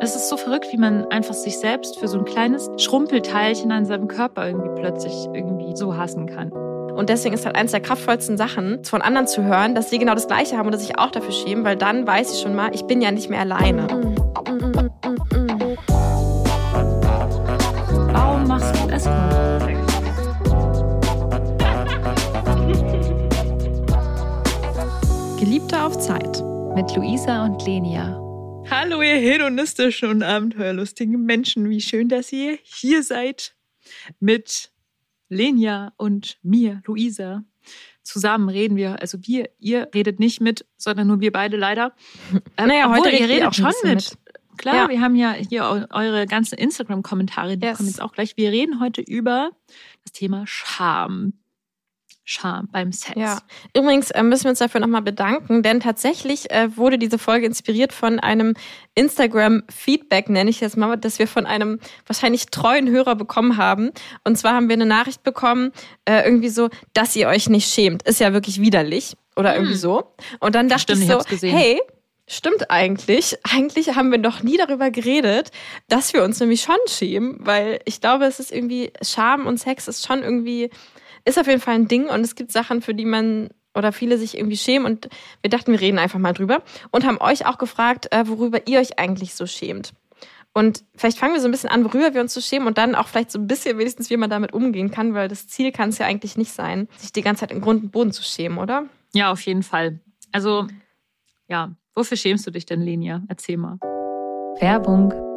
Es ist so verrückt, wie man einfach sich selbst für so ein kleines Schrumpelteilchen an seinem Körper irgendwie plötzlich irgendwie so hassen kann. Und deswegen ist halt eines der kraftvollsten Sachen, von anderen zu hören, dass sie genau das Gleiche haben oder sich auch dafür schämen, weil dann weiß ich schon mal, ich bin ja nicht mehr alleine. Warum machst du es? Geliebte auf Zeit. Mit Luisa und Lenia. Hallo, ihr hedonistischen und abenteuerlustigen Menschen. Wie schön, dass ihr hier seid mit Lenia und mir, Luisa. Zusammen reden wir, also wir, ihr redet nicht mit, sondern nur wir beide leider. naja, heute ihr redet schon mit. mit. Klar, ja. wir haben ja hier eure ganzen Instagram-Kommentare, die yes. kommen jetzt auch gleich. Wir reden heute über das Thema Scham. Scham beim Sex. Ja, übrigens äh, müssen wir uns dafür nochmal bedanken, denn tatsächlich äh, wurde diese Folge inspiriert von einem Instagram-Feedback, nenne ich jetzt mal, das wir von einem wahrscheinlich treuen Hörer bekommen haben. Und zwar haben wir eine Nachricht bekommen, äh, irgendwie so, dass ihr euch nicht schämt. Ist ja wirklich widerlich oder hm. irgendwie so. Und dann dachte Stimmt, ich so, ich hey, Stimmt eigentlich. Eigentlich haben wir noch nie darüber geredet, dass wir uns nämlich schon schämen, weil ich glaube, es ist irgendwie, Scham und Sex ist schon irgendwie ist auf jeden Fall ein Ding und es gibt Sachen, für die man oder viele sich irgendwie schämen und wir dachten, wir reden einfach mal drüber und haben euch auch gefragt, äh, worüber ihr euch eigentlich so schämt. Und vielleicht fangen wir so ein bisschen an, worüber wir uns so schämen und dann auch vielleicht so ein bisschen wenigstens, wie man damit umgehen kann, weil das Ziel kann es ja eigentlich nicht sein, sich die ganze Zeit im Grund und Boden zu schämen, oder? Ja, auf jeden Fall. Also, ja, wofür schämst du dich denn, Lenia? Erzähl mal. Werbung.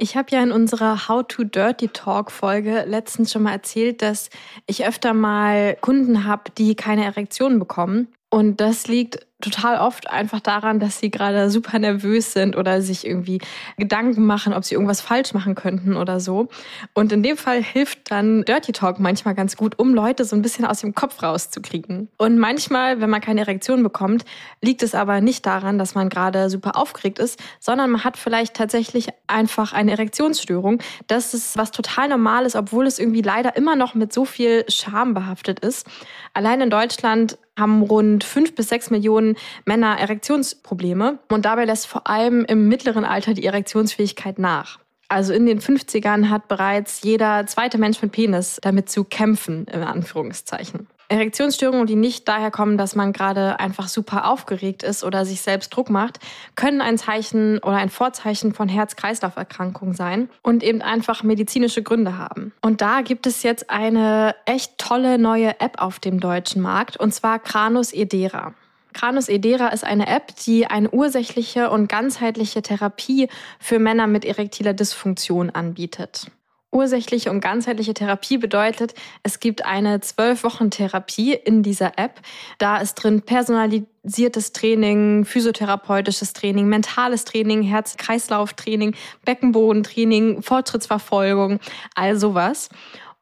Ich habe ja in unserer How to Dirty Talk Folge letztens schon mal erzählt, dass ich öfter mal Kunden habe, die keine Erektion bekommen. Und das liegt total oft einfach daran, dass sie gerade super nervös sind oder sich irgendwie Gedanken machen, ob sie irgendwas falsch machen könnten oder so. Und in dem Fall hilft dann Dirty Talk manchmal ganz gut, um Leute so ein bisschen aus dem Kopf rauszukriegen. Und manchmal, wenn man keine Erektion bekommt, liegt es aber nicht daran, dass man gerade super aufgeregt ist, sondern man hat vielleicht tatsächlich einfach eine Erektionsstörung. Das ist was total Normales, obwohl es irgendwie leider immer noch mit so viel Scham behaftet ist. Allein in Deutschland haben rund fünf bis sechs Millionen Männer Erektionsprobleme und dabei lässt vor allem im mittleren Alter die Erektionsfähigkeit nach. Also in den 50ern hat bereits jeder zweite Mensch mit Penis damit zu kämpfen, in Anführungszeichen. Erektionsstörungen, die nicht daher kommen, dass man gerade einfach super aufgeregt ist oder sich selbst Druck macht, können ein Zeichen oder ein Vorzeichen von Herz-Kreislauf-Erkrankungen sein und eben einfach medizinische Gründe haben. Und da gibt es jetzt eine echt tolle neue App auf dem deutschen Markt und zwar Kranus Edera. Kranus Edera ist eine App, die eine ursächliche und ganzheitliche Therapie für Männer mit erektiler Dysfunktion anbietet. Ursächliche und ganzheitliche Therapie bedeutet, es gibt eine zwölf Wochen Therapie in dieser App. Da ist drin personalisiertes Training, physiotherapeutisches Training, mentales Training, Herz-Kreislauf-Training, Beckenbodentraining, Fortschrittsverfolgung, all sowas.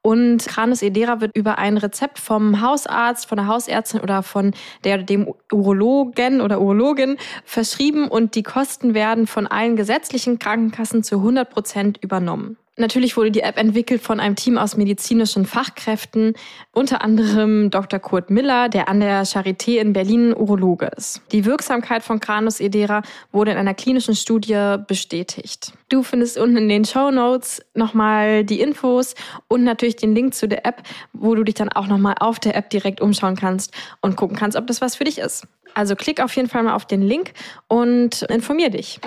Und Cranus edera wird über ein Rezept vom Hausarzt, von der Hausärztin oder von der dem Urologen oder Urologin verschrieben und die Kosten werden von allen gesetzlichen Krankenkassen zu 100 Prozent übernommen. Natürlich wurde die App entwickelt von einem Team aus medizinischen Fachkräften, unter anderem Dr. Kurt Miller, der an der Charité in Berlin Urologe ist. Die Wirksamkeit von Granus Edera wurde in einer klinischen Studie bestätigt. Du findest unten in den Show Notes nochmal die Infos und natürlich den Link zu der App, wo du dich dann auch nochmal auf der App direkt umschauen kannst und gucken kannst, ob das was für dich ist. Also klick auf jeden Fall mal auf den Link und informier dich.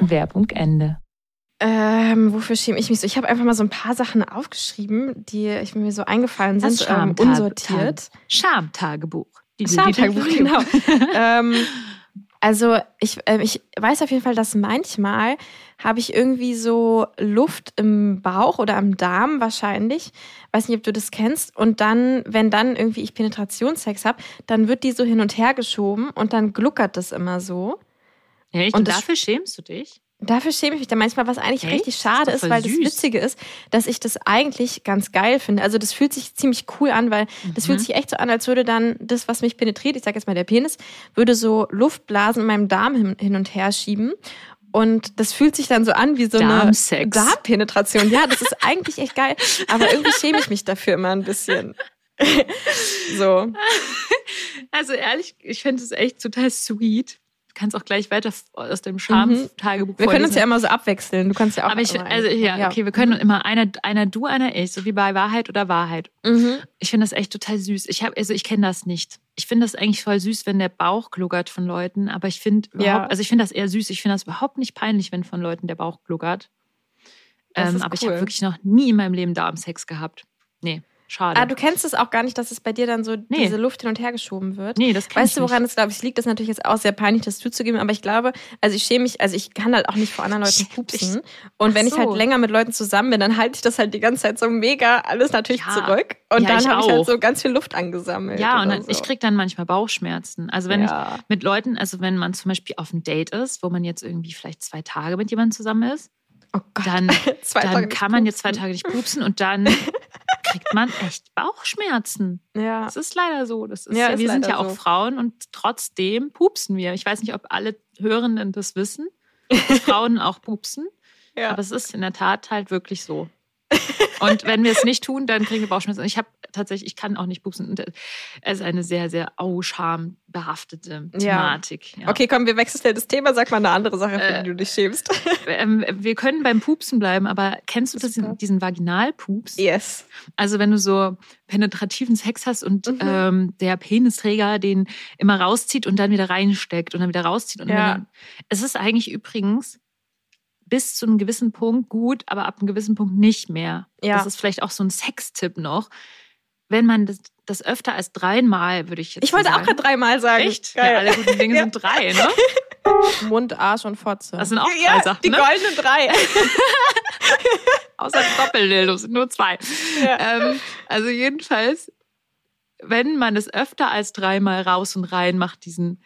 Werbung Ende. Ähm, wofür schäme ich mich so? Ich habe einfach mal so ein paar Sachen aufgeschrieben, die ich mir so eingefallen sind, ähm, unsortiert. Schamtagebuch. Schamtagebuch, genau. ähm, also ich, äh, ich weiß auf jeden Fall, dass manchmal habe ich irgendwie so Luft im Bauch oder am Darm wahrscheinlich. Weiß nicht, ob du das kennst. Und dann, wenn dann irgendwie ich Penetrationssex habe, dann wird die so hin und her geschoben und dann gluckert das immer so. Und, und dafür schämst du dich? Dafür schäme ich mich dann manchmal, was eigentlich Echt? richtig schade ist, ist weil süß. das Witzige ist, dass ich das eigentlich ganz geil finde. Also das fühlt sich ziemlich cool an, weil mhm. das fühlt mhm. sich echt so an, als würde dann das, was mich penetriert, ich sage jetzt mal der Penis, würde Luftblasen in meinem Darm hin und her schieben. Und das fühlt sich dann so an wie so Darmsex. eine Darmpenetration. Ja, das ist eigentlich echt geil. Aber irgendwie schäme ich mich dafür immer ein bisschen. so. Also ehrlich, ich finde es echt total sweet kannst auch gleich weiter aus dem Scham-Tagebuch mhm. Wir können uns ja immer so abwechseln. Du kannst ja auch. Aber ich, also ja, ja, okay, wir können immer einer, einer du, einer ich, so wie bei Wahrheit oder Wahrheit. Mhm. Ich finde das echt total süß. Ich habe, also ich kenne das nicht. Ich finde das eigentlich voll süß, wenn der Bauch gluckert von Leuten. Aber ich finde, ja. also ich finde das eher süß. Ich finde das überhaupt nicht peinlich, wenn von Leuten der Bauch gluckert. Ähm, aber cool. ich habe wirklich noch nie in meinem Leben Darmsex gehabt. Nee. Schade. Ah, du kennst es auch gar nicht, dass es bei dir dann so nee. diese Luft hin und her geschoben wird. Nee, das Weißt du, woran es, glaube ich, liegt? Das ist natürlich jetzt auch sehr peinlich, das zuzugeben, aber ich glaube, also ich schäme mich, also ich kann halt auch nicht vor anderen Leuten pupsen. Und Ach wenn ich halt länger mit Leuten zusammen bin, dann halte ich das halt die ganze Zeit so mega alles natürlich ja. zurück. Und ja, dann habe ich halt so ganz viel Luft angesammelt. Ja, und dann, so. ich kriege dann manchmal Bauchschmerzen. Also wenn ja. ich mit Leuten, also wenn man zum Beispiel auf einem Date ist, wo man jetzt irgendwie vielleicht zwei Tage mit jemandem zusammen ist, Oh Gott. Dann, dann kann man jetzt zwei Tage nicht pupsen und dann kriegt man echt Bauchschmerzen. Ja. Das ist leider so. Das ist, ja, ist wir sind ja auch so. Frauen und trotzdem pupsen wir. Ich weiß nicht, ob alle Hörenden das wissen, dass Frauen auch pupsen. Ja. Aber es ist in der Tat halt wirklich so. Und wenn wir es nicht tun, dann kriegen wir Bauchschmerzen. Ich habe tatsächlich, ich kann auch nicht pupsen. Es ist eine sehr, sehr Auscham behaftete Thematik. Ja. Ja. Okay, komm, wir wechseln das Thema. Sag mal eine andere Sache, für äh, die du dich schämst. Ähm, wir können beim Pupsen bleiben, aber kennst du das, diesen Vaginalpups? Yes. Also wenn du so penetrativen Sex hast und mhm. ähm, der Penisträger den immer rauszieht und dann wieder reinsteckt und dann wieder rauszieht. Und ja. dann, es ist eigentlich übrigens bis zu einem gewissen Punkt gut, aber ab einem gewissen Punkt nicht mehr. Ja. Das ist vielleicht auch so ein Sextipp noch. Wenn man das, das öfter als dreimal, würde ich jetzt Ich wollte sagen. auch gerade dreimal sagen. Echt? Geil. Ja, alle guten Dinge ja. sind drei, ne? Mund, Arsch und Fotze. Das sind auch drei ja, Sachen, die ne? goldenen drei. Außer Doppeldildos sind nur zwei. Ja. Ähm, also jedenfalls, wenn man es öfter als dreimal raus und rein macht, diesen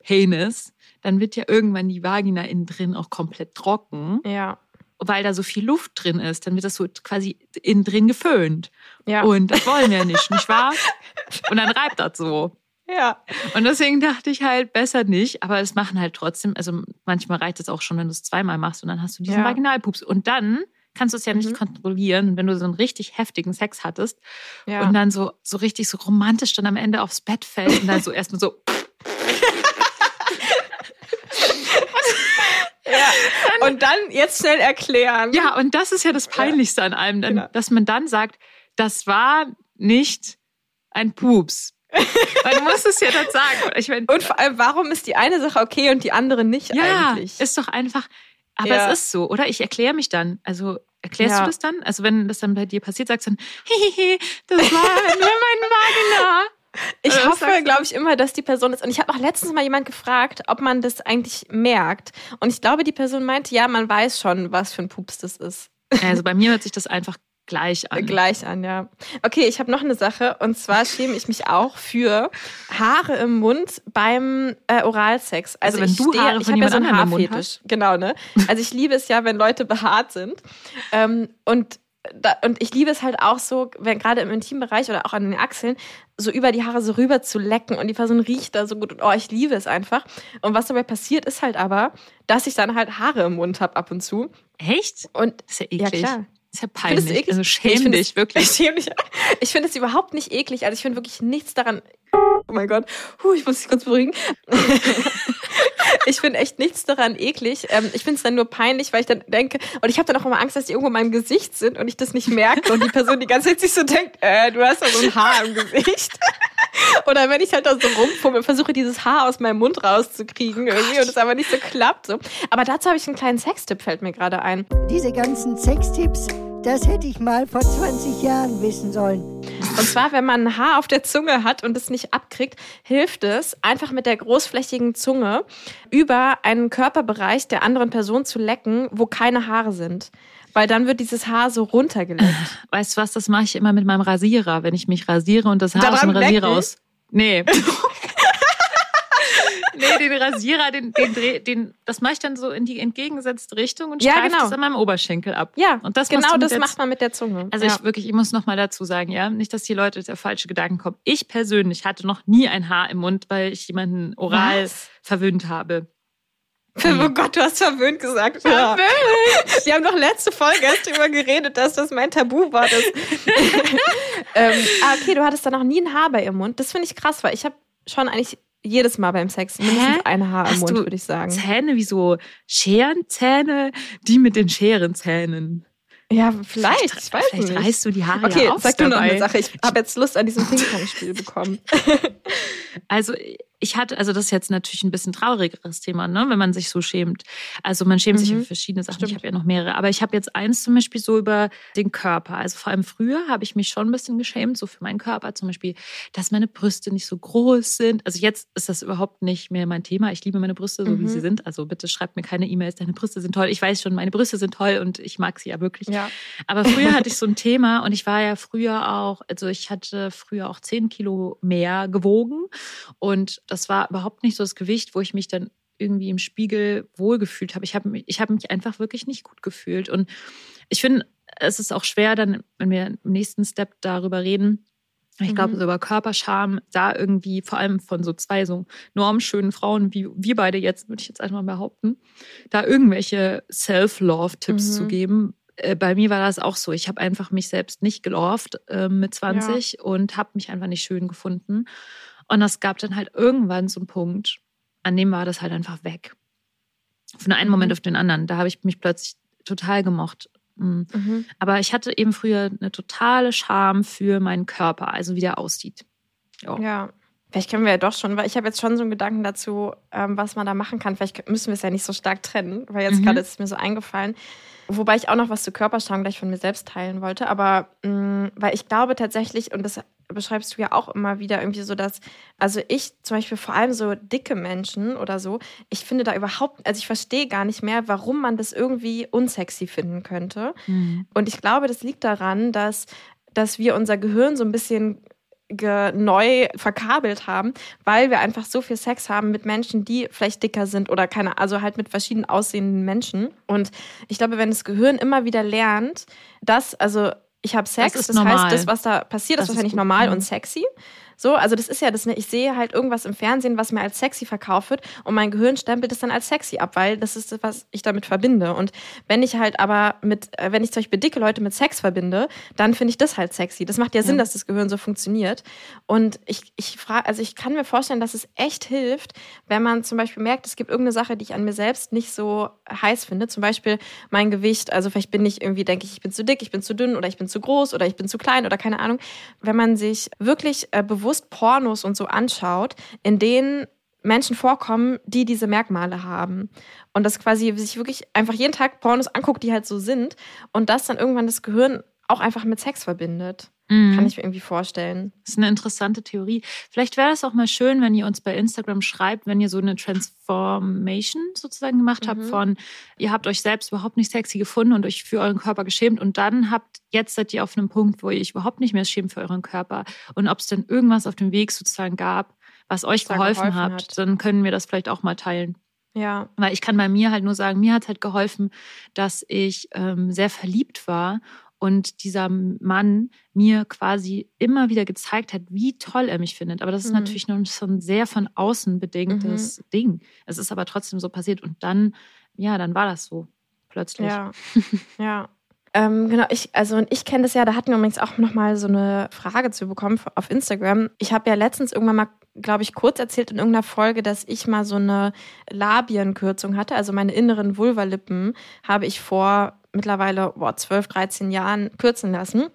Penis, dann wird ja irgendwann die Vagina innen drin auch komplett trocken. Ja. Weil da so viel Luft drin ist, dann wird das so quasi innen drin geföhnt. Ja. Und das wollen wir nicht, nicht wahr? Und dann reibt das so. Ja. Und deswegen dachte ich halt, besser nicht. Aber es machen halt trotzdem, also manchmal reicht es auch schon, wenn du es zweimal machst und dann hast du diesen ja. Vaginalpups. Und dann kannst du es ja nicht mhm. kontrollieren. Wenn du so einen richtig heftigen Sex hattest ja. und dann so, so richtig so romantisch dann am Ende aufs Bett fällt und dann so erstmal so Ja. Und dann jetzt schnell erklären. Ja, und das ist ja das Peinlichste an allem, dann, genau. dass man dann sagt, das war nicht ein Pups. Du musst es ja dann sagen. Ich mein, und vor allem, warum ist die eine Sache okay und die andere nicht ja, eigentlich? Ist doch einfach. Aber ja. es ist so, oder? Ich erkläre mich dann. Also erklärst ja. du das dann? Also wenn das dann bei dir passiert, sagst du dann, hehehe, das war nur mein Vagina. Ich Oder hoffe, glaube ich, immer, dass die Person ist. Und ich habe auch letztens mal jemand gefragt, ob man das eigentlich merkt. Und ich glaube, die Person meinte, ja, man weiß schon, was für ein Pups das ist. Also bei mir hört sich das einfach gleich an. Gleich an, ja. Okay, ich habe noch eine Sache. Und zwar schäme ich mich auch für Haare im Mund beim äh, Oralsex. Also, also wenn du stehe, Haare ich habe ja so einen Haarfetisch. Genau, ne? Also ich liebe es ja, wenn Leute behaart sind. Ähm, und da, und ich liebe es halt auch so, wenn gerade im Intimbereich oder auch an den Achseln, so über die Haare so rüber zu lecken und die Person riecht da so gut und oh, ich liebe es einfach. Und was dabei passiert, ist halt aber, dass ich dann halt Haare im Mund habe ab und zu. Echt? Und das ist ja eklig. Ja, klar. Das ist ja peinlich. Also schäm ich dich, wirklich. Ich, schäm ich finde es überhaupt nicht eklig. Also ich finde wirklich nichts daran. Oh mein Gott. Puh, ich muss mich kurz beruhigen. ich finde echt nichts daran eklig. Ähm, ich finde es dann nur peinlich, weil ich dann denke, und ich habe dann auch immer Angst, dass die irgendwo in meinem Gesicht sind und ich das nicht merke und die Person die ganze Zeit sich so denkt, äh, du hast da so ein Haar im Gesicht. Oder wenn ich halt da so rumfummel, versuche dieses Haar aus meinem Mund rauszukriegen oh irgendwie und es aber nicht so klappt. So. Aber dazu habe ich einen kleinen Sextipp, fällt mir gerade ein. Diese ganzen Sextipps, das hätte ich mal vor 20 Jahren wissen sollen. Und zwar, wenn man ein Haar auf der Zunge hat und es nicht abkriegt, hilft es, einfach mit der großflächigen Zunge über einen Körperbereich der anderen Person zu lecken, wo keine Haare sind weil dann wird dieses Haar so runtergelegt. Weißt du was, das mache ich immer mit meinem Rasierer, wenn ich mich rasiere und das Haar Daran aus dem Rasierer aus. Nee. nee, den Rasierer, den, den, den, das mache ich dann so in die entgegengesetzte Richtung und streife ja, genau. das an meinem Oberschenkel ab. Ja, und das genau das macht man mit der Zunge. Also ja. ich wirklich, ich muss noch mal dazu sagen, ja, nicht, dass die Leute der falsche Gedanken kommen. Ich persönlich hatte noch nie ein Haar im Mund, weil ich jemanden oral Was? verwöhnt habe. Oh Gott, du hast verwöhnt gesagt. Verwöhnt! Ja. Wir haben doch letzte Folge erst darüber geredet, dass das mein Tabuwort ist. ähm, ah, okay, du hattest da noch nie ein Haar bei ihrem Mund. Das finde ich krass, weil ich habe schon eigentlich jedes Mal beim Sex mindestens Hä? ein Haar im Mund, würde ich sagen. Zähne wie so Scherenzähne, die mit den Scherenzähnen. Ja, vielleicht, ich weiß Vielleicht nicht. reißt du die Haare Okay, ja auf sag du noch dabei. eine Sache. Ich habe jetzt Lust an diesem Ping-Pong-Spiel bekommen. Also ich hatte, also das ist jetzt natürlich ein bisschen traurigeres Thema, ne, wenn man sich so schämt. Also man schämt sich Mhm. für verschiedene Sachen. Stimmt. Ich habe ja noch mehrere, aber ich habe jetzt eins zum Beispiel so über den Körper. Also vor allem früher habe ich mich schon ein bisschen geschämt, so für meinen Körper zum Beispiel, dass meine Brüste nicht so groß sind. Also jetzt ist das überhaupt nicht mehr mein Thema. Ich liebe meine Brüste so, wie Mhm. sie sind. Also bitte schreibt mir keine E-Mails, deine Brüste sind toll. Ich weiß schon, meine Brüste sind toll und ich mag sie ja wirklich. Ja. Aber früher hatte ich so ein Thema und ich war ja früher auch, also ich hatte früher auch 10 Kilo mehr gewogen und das war überhaupt nicht so das Gewicht, wo ich mich dann irgendwie im Spiegel wohlgefühlt habe. Ich habe mich, ich habe mich einfach wirklich nicht gut gefühlt und ich finde, es ist auch schwer dann, wenn wir im nächsten Step darüber reden, ich glaube, Mhm. so über Körperscham, da irgendwie vor allem von so zwei so normschönen Frauen wie wir beide jetzt, würde ich jetzt einfach mal behaupten, da irgendwelche Self-Love-Tipps Mhm. zu geben. Äh, Bei mir war das auch so. Ich habe einfach mich selbst nicht geloved äh, mit 20 und habe mich einfach nicht schön gefunden. Und das gab dann halt irgendwann so einen Punkt, an dem war das halt einfach weg. Von einem Mhm. Moment auf den anderen. Da habe ich mich plötzlich total gemocht. Mm. Mhm. Aber ich hatte eben früher eine totale Scham für meinen Körper, also wie der aussieht. Ja. Ja. Vielleicht können wir ja doch schon, weil ich habe jetzt schon so einen Gedanken dazu, ähm, was man da machen kann. Vielleicht müssen wir es ja nicht so stark trennen, weil jetzt Mhm. gerade ist es mir so eingefallen. Wobei ich auch noch was zu Körperscham gleich von mir selbst teilen wollte. Aber mh, weil ich glaube tatsächlich, und das beschreibst du ja auch immer wieder irgendwie so, dass, also ich zum Beispiel vor allem so dicke Menschen oder so, ich finde da überhaupt, also ich verstehe gar nicht mehr, warum man das irgendwie unsexy finden könnte. Mhm. Und ich glaube, das liegt daran, dass, dass wir unser Gehirn so ein bisschen neu verkabelt haben, weil wir einfach so viel Sex haben mit Menschen, die vielleicht dicker sind oder keine, also halt mit verschieden aussehenden Menschen. Und ich glaube, wenn das Gehirn immer wieder lernt, dass, also ich habe Sex, das, normal. heißt, das, was da passiert, Das ist wahrscheinlich normal Mhm. und sexy. So, also das ist ja das, ne, ich sehe halt irgendwas im Fernsehen, was mir als sexy verkauft wird und mein Gehirn stempelt es dann als sexy ab, weil das ist das, was ich damit verbinde. Und wenn ich halt aber mit, äh, wenn ich zum Beispiel dicke Leute mit Sex verbinde, dann finde ich das halt sexy. Das macht ja Sinn, Ja. dass das Gehirn so funktioniert. Und ich, ich frage, also ich kann mir vorstellen, dass es echt hilft, wenn man zum Beispiel merkt, es gibt irgendeine Sache, die ich an mir selbst nicht so heiß finde. Zum Beispiel mein Gewicht. Also vielleicht bin ich irgendwie, denke ich, ich bin zu dick, ich bin zu dünn oder ich bin zu groß oder ich bin zu klein oder keine Ahnung. Wenn man sich wirklich äh, bewusst Pornos und so anschaut, in denen Menschen vorkommen, die diese Merkmale haben. Und das quasi sich wirklich einfach jeden Tag Pornos anguckt, die halt so sind. Und das dann irgendwann das Gehirn auch einfach mit Sex verbindet. Mhm. Kann ich mir irgendwie vorstellen. Das ist eine interessante Theorie. Vielleicht wäre es auch mal schön, wenn ihr uns bei Instagram schreibt, wenn ihr so eine Transformation sozusagen gemacht habt Mhm. von, ihr habt euch selbst überhaupt nicht sexy gefunden und euch für euren Körper geschämt und dann habt, jetzt seid ihr auf einem Punkt, wo ihr euch überhaupt nicht mehr schämt für euren Körper und ob es denn irgendwas auf dem Weg sozusagen gab, was euch da geholfen, geholfen hat, hat. dann können wir das vielleicht auch mal teilen. Ja. Weil ich kann bei mir halt nur sagen, mir hat halt geholfen, dass ich ähm, sehr verliebt war und dieser Mann mir quasi immer wieder gezeigt hat, wie toll er mich findet. Aber das ist Mhm. natürlich noch so ein sehr von außen bedingtes Ding. Es ist aber trotzdem so passiert und dann, ja, dann war das so plötzlich. Ja. ja. Ähm, genau, ich, also und ich kenne das ja, da hatten wir übrigens auch nochmal so eine Frage zu bekommen auf Instagram. Ich habe ja letztens irgendwann mal, glaube ich, kurz erzählt in irgendeiner Folge, dass ich mal so eine Labienkürzung hatte. Also meine inneren Vulvalippen habe ich vor mittlerweile boah, 12, 13 Jahren kürzen lassen.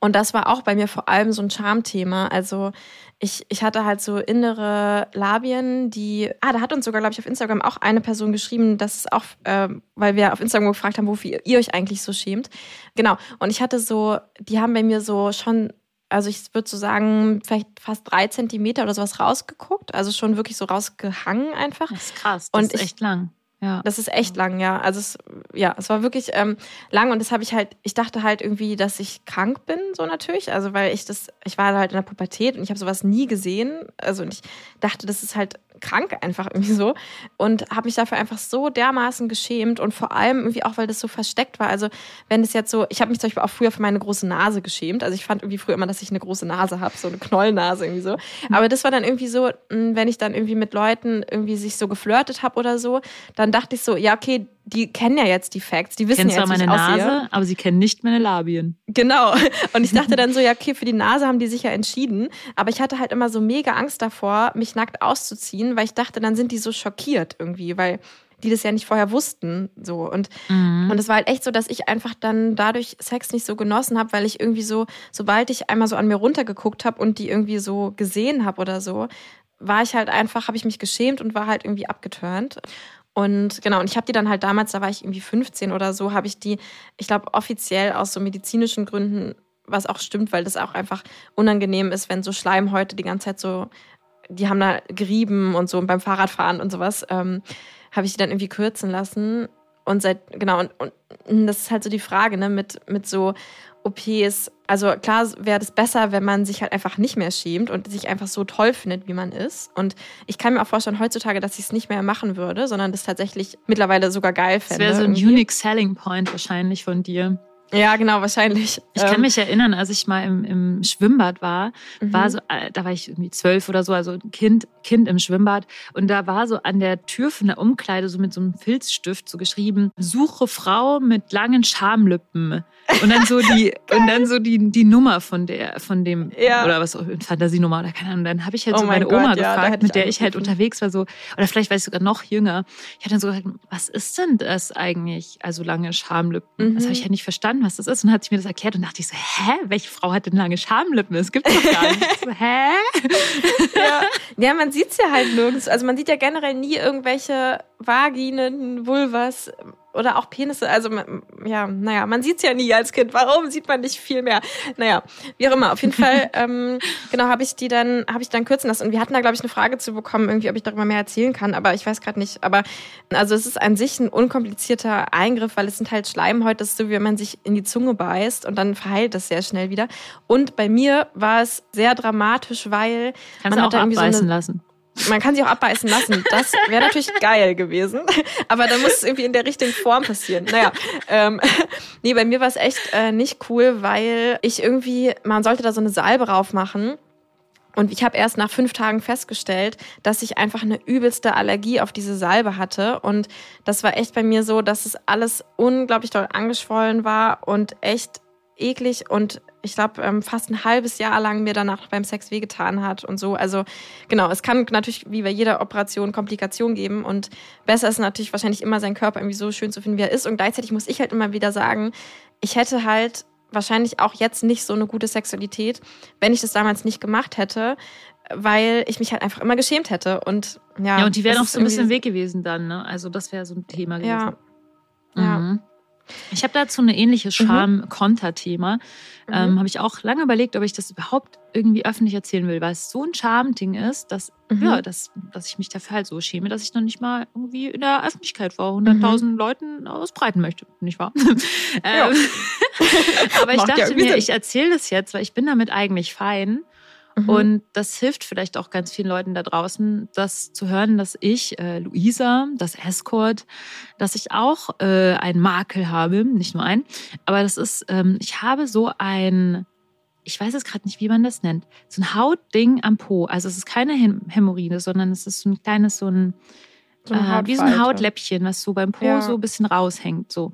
Und das war auch bei mir vor allem so ein Charmthema. Also ich, ich hatte halt so innere Labien, die. Ah, da hat uns sogar, glaube ich, auf Instagram auch eine Person geschrieben, dass es auch, ähm, weil wir auf Instagram gefragt haben, wofür ihr euch eigentlich so schämt. Genau. Und ich hatte so, die haben bei mir so schon, also ich würde so sagen, vielleicht fast drei Zentimeter oder sowas rausgeguckt. Also schon wirklich so rausgehangen einfach. Das ist krass. Das Und ist ich- echt lang. Ja. Das ist echt lang, ja. Also es, ja, es war wirklich ähm, lang und das habe ich halt, ich dachte halt irgendwie, dass ich krank bin, so natürlich. Also weil ich das, ich war halt in der Pubertät und ich habe sowas nie gesehen. Also und ich dachte, das ist halt krank einfach irgendwie so und habe mich dafür einfach so dermaßen geschämt und vor allem irgendwie auch, weil das so versteckt war. Also wenn es jetzt so, ich habe mich zum Beispiel auch früher für meine große Nase geschämt. Also ich fand irgendwie früher immer, dass ich eine große Nase habe, so eine Knollnase irgendwie so. Aber das war dann irgendwie so, mh, wenn ich dann irgendwie mit Leuten irgendwie sich so geflirtet habe oder so, dann dachte ich so, ja okay, die kennen ja jetzt die Facts, die wissen kennen ja zwar jetzt, meine aussehe. Nase, aber sie kennen nicht meine Labien. Genau. Und ich dachte dann so, ja, okay, für die Nase haben die sich ja entschieden. Aber ich hatte halt immer so mega Angst davor, mich nackt auszuziehen, weil ich dachte, dann sind die so schockiert irgendwie, weil die das ja nicht vorher wussten. So. Und, Mhm. und es war halt echt so, dass ich einfach dann dadurch Sex nicht so genossen habe, weil ich irgendwie so, sobald ich einmal so an mir runtergeguckt habe und die irgendwie so gesehen habe oder so, war ich halt einfach, habe ich mich geschämt und war halt irgendwie abgeturnt. Und genau, und ich habe die dann halt damals, da war ich irgendwie 15 oder so, habe ich die, ich glaube, offiziell aus so medizinischen Gründen, was auch stimmt, weil das auch einfach unangenehm ist, wenn so Schleimhäute die ganze Zeit so, die haben da gerieben und so und beim Fahrradfahren und sowas, ähm, habe ich die dann irgendwie kürzen lassen. Und seit, genau, und, und das ist halt so die Frage, ne, mit, mit so OPs. Also klar wäre das besser, wenn man sich halt einfach nicht mehr schämt und sich einfach so toll findet, wie man ist. Und ich kann mir auch vorstellen heutzutage, dass ich es nicht mehr machen würde, sondern das tatsächlich mittlerweile sogar geil Das fände. wäre so ein irgendwie. unique selling point wahrscheinlich von dir. Ja, genau, wahrscheinlich. Ich kann Ähm, mich erinnern, als ich mal im, im Schwimmbad war, mhm. war so, äh, da war ich irgendwie zwölf oder so, also ein Kind, Kind im Schwimmbad. Und da war so an der Tür von der Umkleide so mit so einem Filzstift so geschrieben, suche Frau mit langen Schamlippen. Und dann so die, und dann so die, die Nummer von der, von dem, Ja. oder was, Fantasienummer oder keine Ahnung. Dann habe ich halt Oh so meine mein Oma Gott, ja, gefragt, mit der ich halt unterwegs war, so, oder vielleicht war ich sogar noch jünger. Ich hatte dann so gesagt, was ist denn das eigentlich? Also lange Schamlippen. Das Mhm. habe ich ja nicht verstanden, was das ist. Und dann hat sie mir das erklärt und dachte ich so, hä? Welche Frau hat denn lange Schamlippen? Das gibt's doch gar nicht. So, hä? ja. ja, man sieht's ja halt nirgends. Also man sieht ja generell nie irgendwelche Vaginen, Vulvas oder auch Penisse. Also ja, naja, man sieht's ja nie als Kind. Warum sieht man nicht viel mehr? Naja, wie auch immer. Auf jeden Fall, ähm, genau, habe ich die dann, habe ich dann kürzen lassen. Und wir hatten da, glaube ich, eine Frage zu bekommen, irgendwie, ob ich darüber mehr erzählen kann. Aber ich weiß gerade nicht. Aber also es ist an sich ein unkomplizierter Eingriff, weil es sind halt Schleimhäute, das ist so wie wenn man sich in die Zunge beißt und dann verheilt das sehr schnell wieder. Und bei mir war es sehr dramatisch, weil Kannst Man hat auch da irgendwie so eine- lassen. Man kann sie auch abbeißen lassen. Das wäre natürlich geil gewesen. Aber dann muss es irgendwie in der richtigen Form passieren. Naja, ähm, nee, bei mir war es echt äh, nicht cool, weil ich irgendwie, man sollte da so eine Salbe drauf machen. Und ich habe erst nach fünf Tagen festgestellt, dass ich einfach eine übelste Allergie auf diese Salbe hatte. Und das war echt bei mir so, dass es alles unglaublich doll angeschwollen war und echt eklig und ich glaube ähm, fast ein halbes Jahr lang mir danach beim Sex wehgetan hat und so. Also genau, es kann natürlich wie bei jeder Operation Komplikationen geben und besser ist natürlich wahrscheinlich immer seinen Körper irgendwie so schön zu finden, wie er ist. Und gleichzeitig muss ich halt immer wieder sagen, ich hätte halt wahrscheinlich auch jetzt nicht so eine gute Sexualität, wenn ich das damals nicht gemacht hätte, weil ich mich halt einfach immer geschämt hätte. Und ja, Ja, und die wären auch ist so ein bisschen Weg gewesen dann, ne? Also das wäre so ein Thema gewesen. Ja, ja. Mhm. Ich habe dazu ein ähnliches Charme-Konter-Thema. Ähm, Mhm. habe ich auch lange überlegt, ob ich das überhaupt irgendwie öffentlich erzählen will, weil es so ein Charme-Ding ist, dass, Mhm. ja, dass, dass ich mich dafür halt so schäme, dass ich noch nicht mal irgendwie in der Öffentlichkeit vor 100.000 Leuten ausbreiten möchte, nicht wahr? Ja. ähm, aber ich ja dachte irgendwie mir, Sinn. ich erzähle das jetzt, weil ich bin damit eigentlich fein. Mhm. Und das hilft vielleicht auch ganz vielen Leuten da draußen, das zu hören, dass ich, äh, Luisa, das Escort, dass ich auch äh, einen Makel habe, nicht nur einen, aber das ist, ähm, ich habe so ein, ich weiß es gerade nicht, wie man das nennt, so ein Hautding am Po. Also es ist keine Häm Hämorrhoide, sondern es ist so ein kleines, so ein, So äh, wie so ein. Hautläppchen, was so beim Po Ja. so ein bisschen raushängt, so.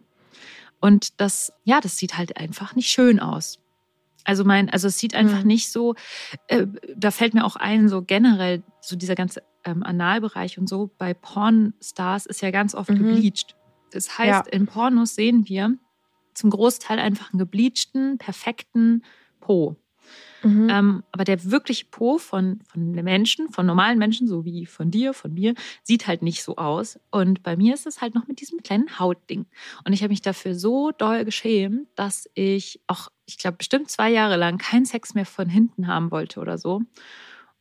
Und das, ja, das sieht halt einfach nicht schön aus. Also mein, also es sieht einfach Mhm. nicht so, äh, da fällt mir auch ein, so generell, so dieser ganze ähm, Analbereich und so, bei Pornstars ist ja ganz oft Mhm. gebleached. Das heißt, Ja. in Pornos sehen wir zum Großteil einfach einen gebleachten, perfekten Po. Mhm. Ähm, aber der wirkliche Po von, von Menschen, von normalen Menschen, so wie von dir, von mir, sieht halt nicht so aus. Und bei mir ist es halt noch mit diesem kleinen Hautding. Und ich habe mich dafür so doll geschämt, dass ich auch, ich glaube, bestimmt zwei Jahre lang keinen Sex mehr von hinten haben wollte oder so.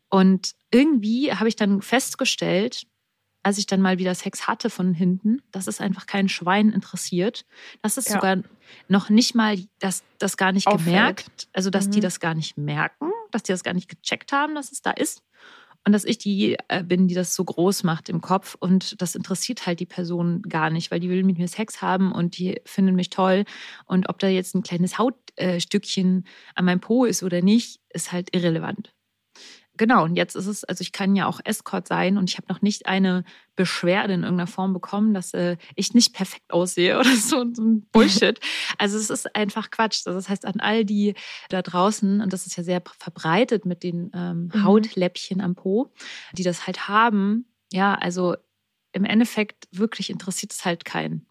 Und irgendwie habe ich dann festgestellt, als ich dann mal wieder Sex hatte von hinten, dass es einfach kein Schwein interessiert. Das ist Ja. sogar noch nicht mal, dass das gar nicht Auffällt. gemerkt, also dass die Mhm. das gar nicht merken, dass die das gar nicht gecheckt haben, dass es da ist. Und dass ich die äh, bin, die das so groß macht im Kopf. Und das interessiert halt die Person gar nicht, weil die will mit mir Sex haben und die finden mich toll. Und ob da jetzt ein kleines Hautstückchen Stückchen an meinem Po ist oder nicht, ist halt irrelevant. Genau, und jetzt ist es, also ich kann ja auch Escort sein und ich habe noch nicht eine Beschwerde in irgendeiner Form bekommen, dass äh, ich nicht perfekt aussehe oder so, so ein Bullshit. also es ist einfach Quatsch. Das heißt, an all die da draußen, und das ist ja sehr verbreitet mit den ähm, mhm. Hautläppchen am Po, die das halt haben, ja, also im Endeffekt wirklich interessiert es halt keinen.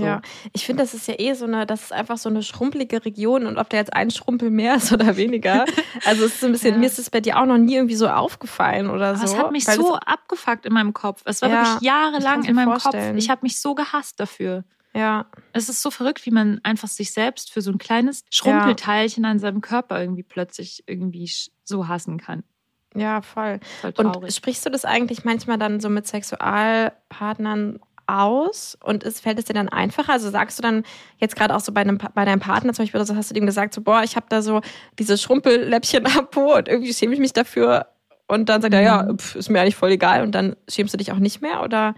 So. Ja, ich finde, das ist ja eh so eine, das ist einfach so eine schrumpelige Region und ob da jetzt ein Schrumpel mehr ist oder weniger. Also es ist so ein bisschen, ja. mir ist es bei dir auch noch nie irgendwie so aufgefallen oder so. Es hat mich so abgefuckt in meinem Kopf. Es war ja, wirklich jahrelang in meinem vorstellen. Kopf. Ich habe mich so gehasst dafür. Ja. Es ist so verrückt, wie man einfach sich selbst für so ein kleines Schrumpelteilchen ja. an seinem Körper irgendwie plötzlich irgendwie so hassen kann. Ja, voll. voll und sprichst du das eigentlich manchmal dann so mit Sexualpartnern aus und es fällt es dir dann einfacher? Also sagst du dann jetzt gerade auch so bei, einem, bei deinem Partner zum Beispiel, also hast du dem gesagt, so, boah, ich habe da so diese Schrumpelläppchen am Po und irgendwie schäme ich mich dafür. Und dann sagt er, ja, mhm. pf, ist mir eigentlich voll egal. Und dann schämst du dich auch nicht mehr, oder?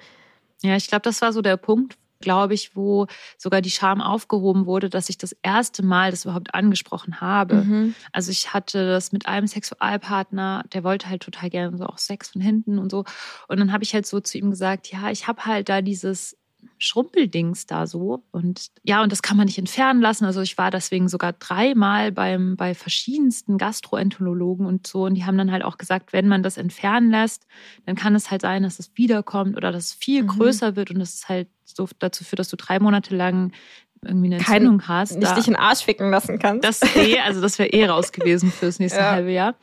Ja, ich glaube, das war so der Punkt, glaube ich, wo sogar die Scham aufgehoben wurde, dass ich das erste Mal das überhaupt angesprochen habe. Mhm. Also ich hatte das mit einem Sexualpartner, der wollte halt total gerne so auch Sex von hinten und so. Und dann habe ich halt so zu ihm gesagt, ja, ich habe halt da dieses Schrumpeldings da so. Und ja, und das kann man nicht entfernen lassen. Also ich war deswegen sogar dreimal beim, bei verschiedensten Gastroenterologen und so. Und die haben dann halt auch gesagt, wenn man das entfernen lässt, dann kann es halt sein, dass es wiederkommt oder dass es viel mhm. größer wird und das ist halt so dazu führt, dass du drei Monate lang irgendwie eine Entzündung Kein, hast. Nicht dich in den Arsch ficken lassen kannst. Das eh, also das wäre eh raus gewesen fürs nächste ja. halbe Jahr.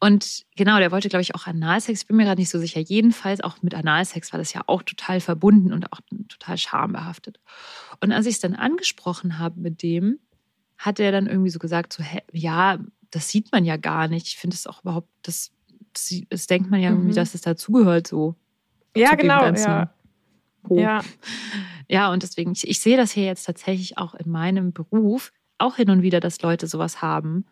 Und genau, der wollte, glaube ich, auch Analsex. Ich bin mir gerade nicht so sicher. Jedenfalls auch mit Analsex war das ja auch total verbunden und auch total schambehaftet. Und als ich es dann angesprochen habe mit dem, hat er dann irgendwie so gesagt, so, hä, ja, das sieht man ja gar nicht. Ich finde es auch überhaupt, das, das, das, denkt man ja irgendwie, mhm. dass es dazugehört so. Ja, genau, ja. Po. Ja. Ja, und deswegen, ich, ich sehe das hier jetzt tatsächlich auch in meinem Beruf auch hin und wieder, dass Leute sowas haben.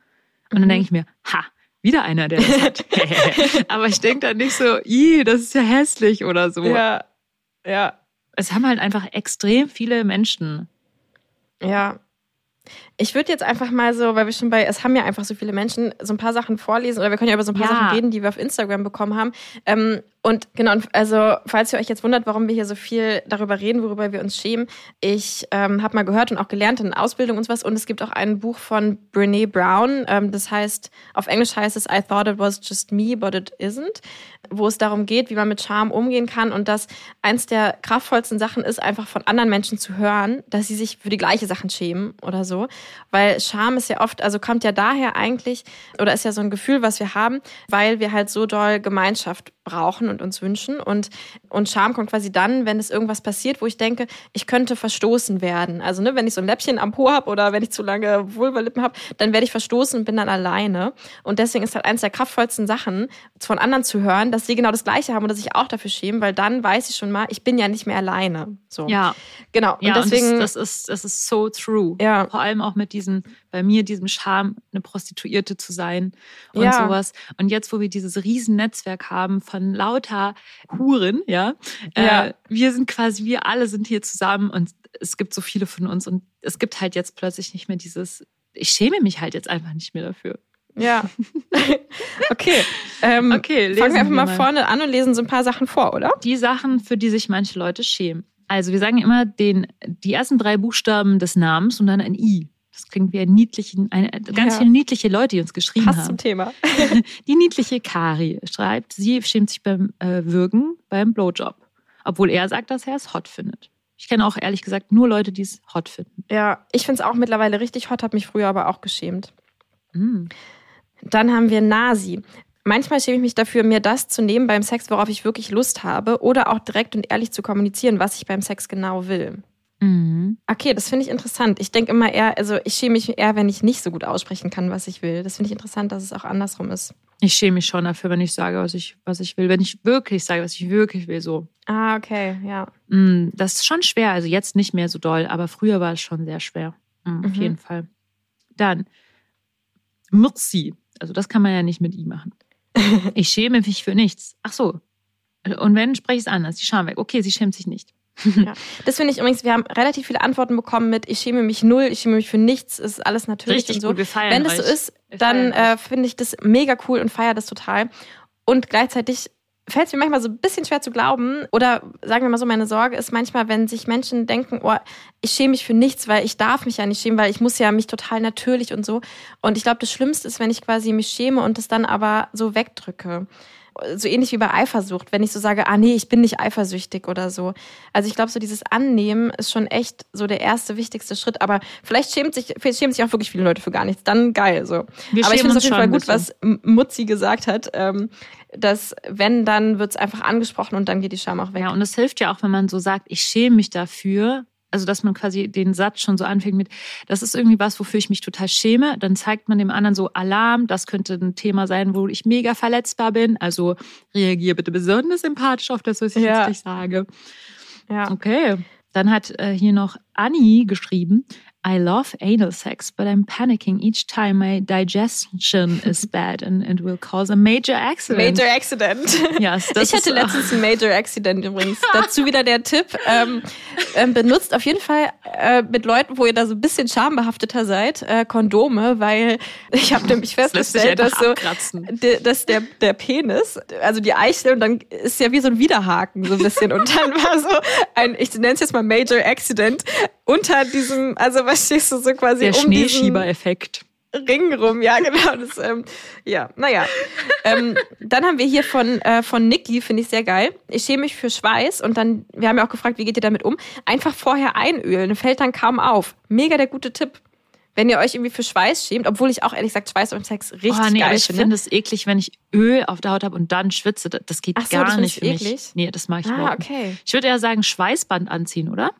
Und dann mhm. denke ich mir, ha, wieder einer, der das hat. Aber ich denke dann nicht so, i, das ist ja hässlich oder so. Ja, ja. Es haben halt einfach extrem viele Menschen. Ja, ich würde jetzt einfach mal so, weil wir schon bei, es haben ja einfach so viele Menschen, so ein paar Sachen vorlesen oder wir können ja über so ein paar ja. Sachen reden, die wir auf Instagram bekommen haben. Ähm, und genau, also falls ihr euch jetzt wundert, warum wir hier so viel darüber reden, worüber wir uns schämen, ich ähm, habe mal gehört und auch gelernt in Ausbildung und sowas und es gibt auch ein Buch von Brene Brown, ähm, das heißt, auf Englisch heißt es I thought it was just me, but it isn't, wo es darum geht, wie man mit Scham umgehen kann und dass eins der kraftvollsten Sachen ist, einfach von anderen Menschen zu hören, dass sie sich für die gleiche Sachen schämen oder so, weil Scham ist ja oft, also kommt ja daher eigentlich, oder ist ja so ein Gefühl, was wir haben, weil wir halt so doll Gemeinschaft brauchen und uns wünschen. Und, und Scham kommt quasi dann, wenn es irgendwas passiert, wo ich denke, ich könnte verstoßen werden. Also ne, wenn ich so ein Läppchen am Po habe oder wenn ich zu lange Vulvalippen habe, dann werde ich verstoßen und bin dann alleine. Und deswegen ist halt eines der kraftvollsten Sachen, von anderen zu hören, dass sie genau das Gleiche haben oder sich auch dafür schämen, weil dann weiß ich schon mal, ich bin ja nicht mehr alleine. So. Ja. Genau. Und ja, deswegen. Und das, das, ist, das ist so true. Ja. Vor allem auch mit diesem, bei mir, diesem Scham, eine Prostituierte zu sein und ja. sowas. Und jetzt, wo wir dieses Riesennetzwerk haben von lauter Huren, ja, ja. Äh, wir sind quasi, wir alle sind hier zusammen und es gibt so viele von uns und es gibt halt jetzt plötzlich nicht mehr dieses, ich schäme mich halt jetzt einfach nicht mehr dafür. Ja. okay. Ähm, okay, fangen wir einfach mal, mal vorne an und lesen so ein paar Sachen vor, oder? Die Sachen, für die sich manche Leute schämen. Also wir sagen immer den, die ersten drei Buchstaben des Namens und dann ein I. Das klingt wie ein niedlichen, eine, ganz ja. viele niedliche Leute, die uns geschrieben Passt haben. zum Thema. die niedliche Kari schreibt, sie schämt sich beim äh, Würgen beim Blowjob. Obwohl er sagt, dass er es hot findet. Ich kenne auch ehrlich gesagt nur Leute, die es hot finden. Ja, ich finde es auch mittlerweile richtig hot, habe mich früher aber auch geschämt. Mm. Dann haben wir Nasi. Manchmal schäme ich mich dafür, mir das zu nehmen beim Sex, worauf ich wirklich Lust habe, oder auch direkt und ehrlich zu kommunizieren, was ich beim Sex genau will. Mhm. Okay, das finde ich interessant. Ich denke immer eher, also ich schäme mich eher, wenn ich nicht so gut aussprechen kann, was ich will. Das finde ich interessant, dass es auch andersrum ist. Ich schäme mich schon dafür, wenn ich sage, was ich, was ich will. Wenn ich wirklich sage, was ich wirklich will, so. Ah, okay, ja. Mm, das ist schon schwer. Also jetzt nicht mehr so doll, aber früher war es schon sehr schwer. Mhm, auf mhm. jeden Fall. Dann Mürzi. Also das kann man ja nicht mit I machen. Ich schäme mich für nichts. Ach so. Und wenn, spreche ich es anders. Die Scham weg. Okay, sie schämt sich nicht. Ja. Das finde ich übrigens, wir haben relativ viele Antworten bekommen mit, ich schäme mich null, ich schäme mich für nichts, ist alles natürlich Richtig und so. gut, wir feiern Wenn das so euch. ist, dann äh, finde ich das mega cool und feiere das total. Und gleichzeitig fällt es mir manchmal so ein bisschen schwer zu glauben. Oder sagen wir mal so, meine Sorge ist manchmal, wenn sich Menschen denken, oh, ich schäme mich für nichts, weil ich darf mich ja nicht schämen, weil ich muss ja mich total natürlich und so. Und ich glaube, das Schlimmste ist, wenn ich quasi mich schäme und das dann aber so wegdrücke. So ähnlich wie bei Eifersucht, wenn ich so sage, ah nee, ich bin nicht eifersüchtig oder so. Also ich glaube, so dieses Annehmen ist schon echt so der erste wichtigste Schritt. Aber vielleicht schämt sich, vielleicht schämen sich auch wirklich viele Leute für gar nichts. Dann geil so. Wir Aber ich finde es auf jeden schon Fall gut, was Mutzi gesagt hat, ähm, dass wenn, dann wird es einfach angesprochen und dann geht die Scham auch weg. Ja, und es hilft ja auch, wenn man so sagt, ich schäme mich dafür. Also, dass man quasi den Satz schon so anfängt mit, das ist irgendwie was, wofür ich mich total schäme. Dann zeigt man dem anderen so Alarm. Das könnte ein Thema sein, wo ich mega verletzbar bin. Also, reagier bitte besonders empathisch auf das, was ich Ja. jetzt sage. ja. Okay. Dann hat äh, hier noch Annie geschrieben, I love anal sex, but I'm panicking each time my digestion is bad and it will cause a major accident. Major Accident. Yes, das ich hatte letztens ein Major Accident übrigens. Dazu wieder der Tipp. Ähm, ähm, benutzt auf jeden Fall äh, mit Leuten, wo ihr da so ein bisschen schambehafteter seid, äh, Kondome, weil ich habe nämlich Das festgestellt, dass einfach so de- dass der, der Penis, also die Eichel, und dann ist ja wie so ein Widerhaken so ein bisschen. Und dann war so ein, ich nenne es jetzt mal Major Accident, unter diesem, also was stehst du so quasi Der um Schneeschieber-Effekt. Ring rum, ja, genau. Das, ähm, ja, naja. ähm, dann haben wir hier von, äh, von Niki, finde ich sehr geil. Ich schäme mich für Schweiß und dann, wir haben ja auch gefragt, wie geht ihr damit um? Einfach vorher einölen, fällt dann kaum auf. Mega der gute Tipp. Wenn ihr euch irgendwie für Schweiß schämt, obwohl ich auch ehrlich gesagt Schweiß und Sex richtig oh, nee, geil ich finde. es eklig, wenn ich Öl auf der Haut habe und dann schwitze. Das- geht so, gar das nicht für du mich. eklig? Nee, das mag ich ah, überhaupt okay. Ich würde eher sagen, Schweißband anziehen, oder?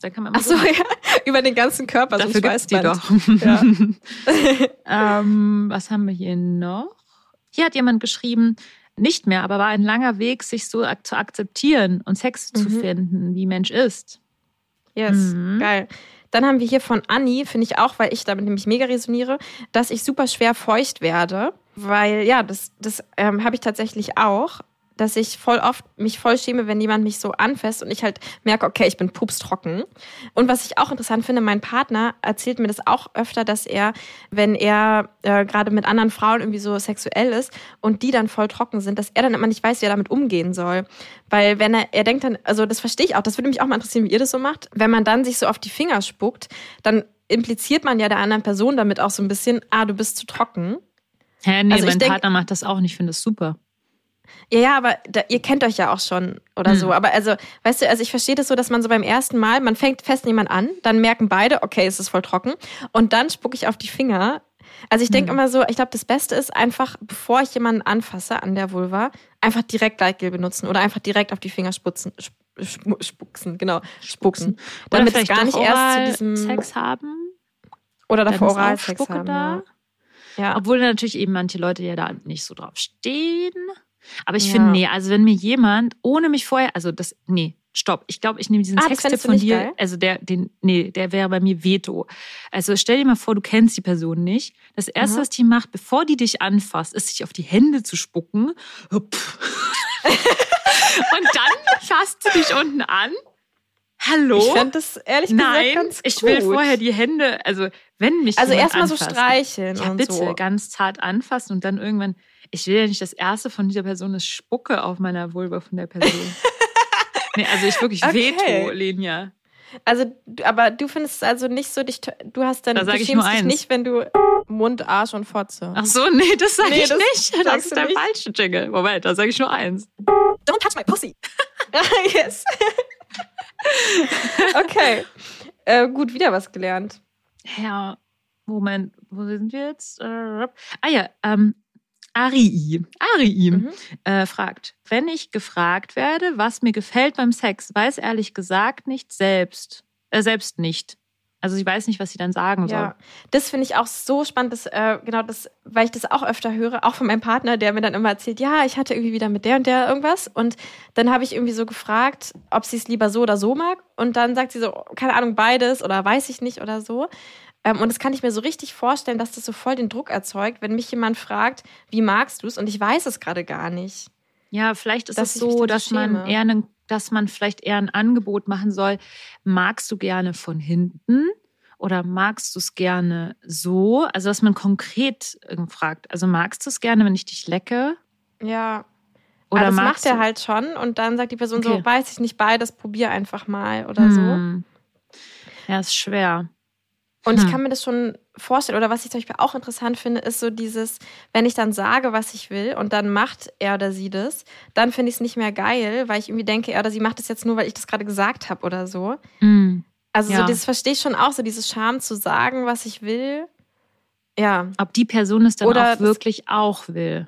Da kann man Ach so, ja, über den ganzen Körper Dafür so gibt's die doch. Ja. ähm, was haben wir hier noch? Hier hat jemand geschrieben, nicht mehr, aber war ein langer Weg, sich so ak zu akzeptieren und Sex zu Mhm. finden, wie Mensch ist. Yes, Mhm. geil. Dann haben wir hier von Anni, finde ich auch, weil ich damit nämlich mega resoniere, dass ich super schwer feucht werde. Weil, ja, das, das ähm, habe ich tatsächlich auch, dass ich voll oft mich voll schäme, wenn jemand mich so anfasst und ich halt merke, okay, ich bin pupstrocken. Und was ich auch interessant finde, mein Partner erzählt mir das auch öfter, dass er, wenn er äh, gerade mit anderen Frauen irgendwie so sexuell ist und die dann voll trocken sind, dass er dann immer nicht weiß, wie er damit umgehen soll. Weil wenn er, er denkt dann, also das verstehe ich auch, das würde mich auch mal interessieren, wie ihr das so macht. Wenn man dann sich so auf die Finger spuckt, dann impliziert man ja der anderen Person damit auch so ein bisschen, ah, du bist zu trocken. Hä, nee, Also mein Partner macht das auch nicht, ich finde das super. Ja, ja, aber da, ihr kennt euch ja auch schon oder Hm. so. Aber also, weißt du, also ich verstehe das so, dass man so beim ersten Mal, man fängt fest jemand an, dann merken beide, okay, es ist voll trocken. Und dann spucke ich auf die Finger. Also ich Hm. denke immer so, ich glaube, das Beste ist einfach, bevor ich jemanden anfasse an der Vulva, einfach direkt Gleitgel benutzen oder einfach direkt auf die Finger sputzen. Sp sp spucksen, genau. Spucken. Oder Damit es gar nicht erst zu diesem. Sex haben. oder davor Oralsex haben. da. Ja. Obwohl natürlich eben manche Leute ja da nicht so drauf stehen. Aber ich Ja. finde, nee, also wenn mir jemand, ohne mich vorher, also das, nee, stopp. Ich glaube, ich nehme diesen Ah, Sextipp von dir, geil? also der, den, nee, der wäre bei mir Veto. Also stell dir mal vor, du kennst die Person nicht. Das erste, Aha. was die macht, bevor die dich anfasst, ist sich auf die Hände zu spucken. Und dann fasst sie dich unten an. Hallo? Ich fände das ehrlich gesagt Nein, ganz ich gut. will vorher die Hände, also wenn mich Also erstmal so streicheln ja, und bitte, so. ganz zart anfassen und dann irgendwann, ich will ja nicht das erste von dieser Person ist Spucke auf meiner Vulva von der Person. nee, also ich wirklich Okay. Veto, Lenia. Also, aber du findest es also nicht so dich, du hast dann, Da du schämst dich nicht, wenn du Mund, Arsch und Fotze. Ach so, nee, das sage Nee, ich das nicht. Das ist der falsche Jingle. Moment, da sage ich nur eins. Don't touch my pussy. yes. okay. Äh, gut, wieder was gelernt. Ja, Moment, wo sind wir jetzt? Ah ja, ähm, Arii. Arii Mhm. äh, fragt, wenn ich gefragt werde, was mir gefällt beim Sex, weiß ehrlich gesagt nicht selbst. Äh, selbst nicht. Also ich weiß nicht, was sie dann sagen soll. Ja, das finde ich auch so spannend, dass, äh, genau das, weil ich das auch öfter höre, auch von meinem Partner, der mir dann immer erzählt, ja, ich hatte irgendwie wieder mit der und der irgendwas. Und dann habe ich irgendwie so gefragt, ob sie es lieber so oder so mag. Und dann sagt sie so, keine Ahnung, beides oder weiß ich nicht oder so. Ähm, und das kann ich mir so richtig vorstellen, dass das so voll den Druck erzeugt, wenn mich jemand fragt, wie magst du es? Und ich weiß es gerade gar nicht. Ja, vielleicht ist es so, dass man eher einen, dass man vielleicht eher ein Angebot machen soll. Magst du gerne von hinten oder magst du es gerne so? Also, dass man konkret fragt. Also, magst du es gerne, wenn ich dich lecke? Ja. Oder also das macht er halt schon und dann sagt die Person okay. so, weiß ich nicht beides, probier einfach mal oder hm. so. Ja, ist schwer. Und hm. ich kann mir das schon vorstellen, oder was ich zum Beispiel auch interessant finde, ist so dieses, wenn ich dann sage, was ich will und dann macht er oder sie das, dann finde ich es nicht mehr geil, weil ich irgendwie denke, er oder sie macht das jetzt nur, weil ich das gerade gesagt habe oder so. Hm. Also ja. so das verstehe ich schon auch, so dieses Scham zu sagen, was ich will. Ja. Ob die Person es dann oder auch wirklich auch will.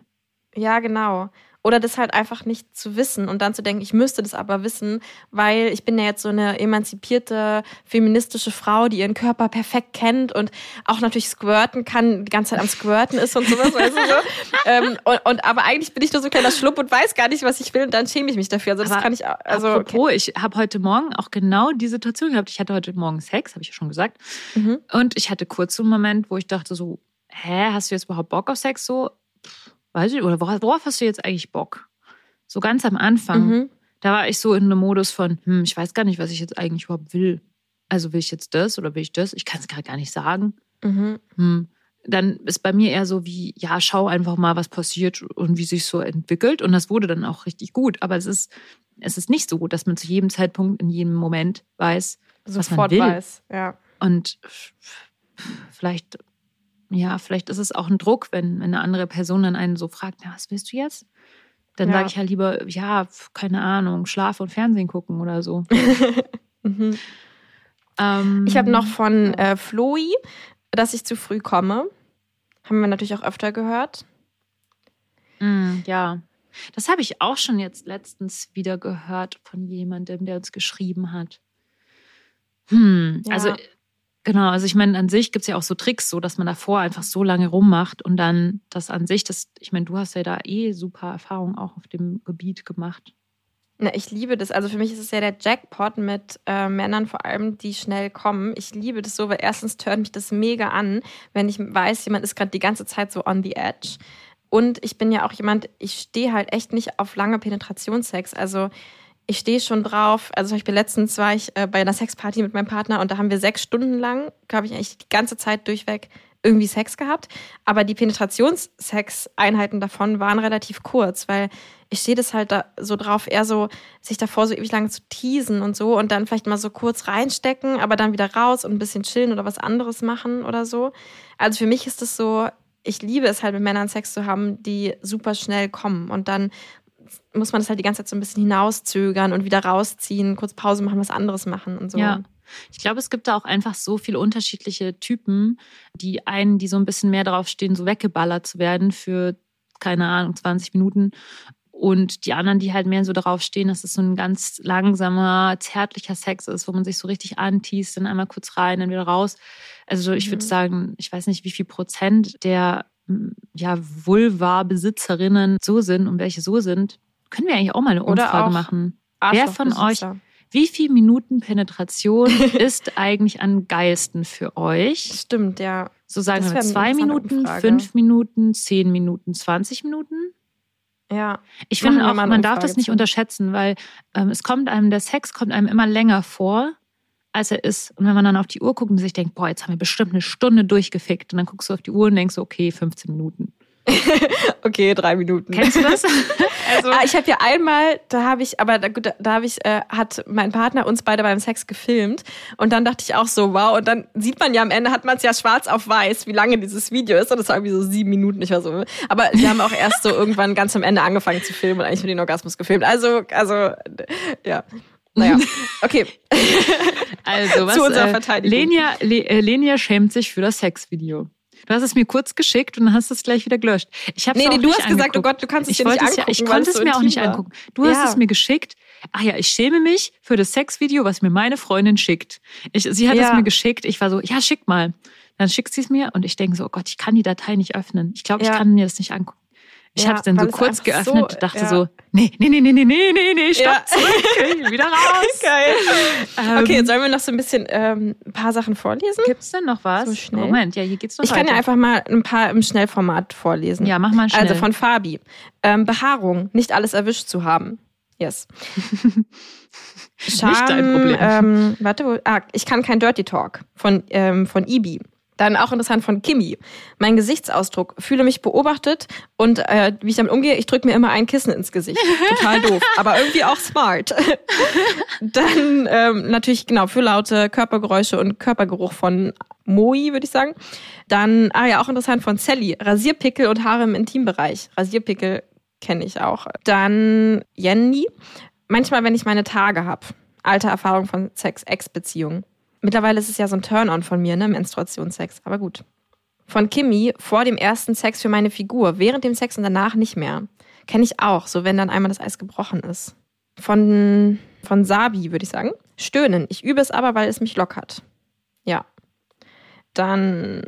Ja, genau. Oder das halt einfach nicht zu wissen und dann zu denken, ich müsste das aber wissen, weil ich bin ja jetzt so eine emanzipierte, feministische Frau, die ihren Körper perfekt kennt und auch natürlich squirten kann, die ganze Zeit am Squirten ist und sowas, weißt du so. ähm, und, und, aber eigentlich bin ich nur so ein kleiner Schlupp und weiß gar nicht, was ich will und dann schäme ich mich dafür. Also das aber kann ich auch. Also, apropos, okay. ich habe heute Morgen auch genau die Situation gehabt. Ich hatte heute Morgen Sex, habe ich ja schon gesagt. Mhm. Und ich hatte kurz so einen Moment, wo ich dachte so, hä, hast du jetzt überhaupt Bock auf Sex so? Weiß ich, oder worauf hast du jetzt eigentlich Bock? So ganz am Anfang, mhm. da war ich so in einem Modus von, hm, ich weiß gar nicht, was ich jetzt eigentlich überhaupt will. Also will ich jetzt das oder will ich das? Ich kann es gerade gar nicht sagen. Mhm. Hm. Dann ist bei mir eher so wie, ja, schau einfach mal, was passiert und wie sich so entwickelt. Und das wurde dann auch richtig gut. Aber es ist, es ist nicht so gut, dass man zu jedem Zeitpunkt, in jedem Moment weiß, Sofort was man will. weiß, ja. Und vielleicht ja, vielleicht ist es auch ein Druck, wenn eine andere Person dann einen so fragt, ja, was willst du jetzt? Dann ja. sage ich halt lieber, ja, keine Ahnung, Schlaf und Fernsehen gucken oder so. mhm. ähm, ich habe noch von äh, Floi, dass ich zu früh komme. Haben wir natürlich auch öfter gehört. Mm, ja, das habe ich auch schon jetzt letztens wieder gehört von jemandem, der uns geschrieben hat. Hm, ja. also Genau, also ich meine, an sich gibt es ja auch so Tricks, so dass man davor einfach so lange rummacht und dann das an sich, das, ich meine, du hast ja da eh super Erfahrung auch auf dem Gebiet gemacht. Na, ich liebe das. Also für mich ist es ja der Jackpot mit äh, Männern, vor allem, die schnell kommen. Ich liebe das so, weil erstens hört mich das mega an, wenn ich weiß, jemand ist gerade die ganze Zeit so on the edge. Und ich bin ja auch jemand, ich stehe halt echt nicht auf lange Penetrationssex. Also ich stehe schon drauf. Also zum Beispiel letztens war ich äh, bei einer Sexparty mit meinem Partner und da haben wir sechs Stunden lang, glaube ich, eigentlich die ganze Zeit durchweg irgendwie Sex gehabt. Aber die Penetrationssex-Einheiten davon waren relativ kurz, weil ich stehe das halt da so drauf, eher so, sich davor so ewig lange zu teasen und so und dann vielleicht mal so kurz reinstecken, aber dann wieder raus und ein bisschen chillen oder was anderes machen oder so. Also für mich ist es so, ich liebe es halt mit Männern Sex zu haben, die super schnell kommen und dann muss man das halt die ganze Zeit so ein bisschen hinauszögern und wieder rausziehen, kurz Pause machen, was anderes machen und so. Ja. Ich glaube, es gibt da auch einfach so viele unterschiedliche Typen. Die einen, die so ein bisschen mehr darauf stehen, so weggeballert zu werden für, keine Ahnung, 20 Minuten. Und die anderen, die halt mehr so darauf stehen, dass es so ein ganz langsamer, zärtlicher Sex ist, wo man sich so richtig antießt, dann einmal kurz rein, dann wieder raus. Also ich mhm. würde sagen, ich weiß nicht, wie viel Prozent der ja, Vulva-Besitzerinnen so sind und welche so sind. Können wir eigentlich auch mal eine Umfrage machen? Wer von euch, wie viel Minuten Penetration ist eigentlich am geilsten für euch? Stimmt, ja. So sagen wir zwei Minuten, Umfrage. fünf Minuten, zehn Minuten, zwanzig Minuten? Ja. Ich finde auch, man darf das nicht zu. unterschätzen, weil ähm, es kommt einem, der Sex kommt einem immer länger vor, als er ist. Und wenn man dann auf die Uhr guckt und sich denkt, boah, jetzt haben wir bestimmt eine Stunde durchgefickt. Und dann guckst du auf die Uhr und denkst, okay, 15 Minuten. okay, drei Minuten. Kennst du das? also ah, ich habe ja einmal, da habe ich, aber da, da habe ich, äh, hat mein Partner uns beide beim Sex gefilmt und dann dachte ich auch so, wow, und dann sieht man ja am Ende, hat man es ja schwarz auf weiß, wie lange dieses Video ist und das war irgendwie so sieben Minuten, ich war so, aber wir haben auch erst so irgendwann ganz am Ende angefangen zu filmen und eigentlich für den Orgasmus gefilmt. Also, also, ja. Naja, okay. Also, was, Zu unserer äh, Verteidigung. Lenia, Le, äh, Lenia schämt sich für das Sexvideo. Du hast es mir kurz geschickt und dann hast es gleich wieder gelöscht. Ich hab's nee, nee, du hast angeguckt. gesagt, oh Gott, du kannst es ich dir nicht angucken. Ja, ich konnte es mir auch nicht angucken. Du ja. hast es mir geschickt. Ach ja, ich schäme mich für das Sexvideo, was mir meine Freundin schickt. Ich, sie hat ja. es mir geschickt. Ich war so, ja, schick mal. Dann schickt sie es mir und ich denke so, oh Gott, ich kann die Datei nicht öffnen. Ich glaube, ich kann mir das nicht angucken. Ich ja, habe es dann so kurz geöffnet so, und dachte ja. so, nee, nee, nee, nee, nee, nee, nee, nee, stopp, ja. zurück, wieder raus. Geil. Ähm, okay, sollen wir noch so ein bisschen ähm, ein paar Sachen vorlesen? Gibt es denn noch was? So schnell. Moment, ja, hier geht's noch Ich weiter. kann ja einfach mal ein paar im Schnellformat vorlesen. Ja, mach mal schnell. Also von Fabi. Ähm, Behaarung, nicht alles erwischt zu haben. Yes. Scham, nicht dein Problem. Ähm, warte, wo, ah, ich kann kein Dirty Talk von, ähm, von Ibi. Dann auch interessant von Kimi. Mein Gesichtsausdruck. Fühle mich beobachtet und äh, wie ich damit umgehe, ich drücke mir immer ein Kissen ins Gesicht. Total doof, aber irgendwie auch smart. Dann ähm, natürlich, genau, für laute Körpergeräusche und Körpergeruch von Moi, würde ich sagen. Dann, ah ja, auch interessant von Sally. Rasierpickel und Haare im Intimbereich. Rasierpickel kenne ich auch. Dann Jenny. Manchmal, wenn ich meine Tage habe. Alte Erfahrung von Sex-Ex-Beziehungen. Mittlerweile ist es ja so ein Turn-on von mir, ne? Menstruationssex. Aber gut. Von Kimi vor dem ersten Sex für meine Figur, während dem Sex und danach nicht mehr. Kenne ich auch, so wenn dann einmal das Eis gebrochen ist. Von, von Sabi, würde ich sagen. Stöhnen. Ich übe es aber, weil es mich lockert. Ja. Dann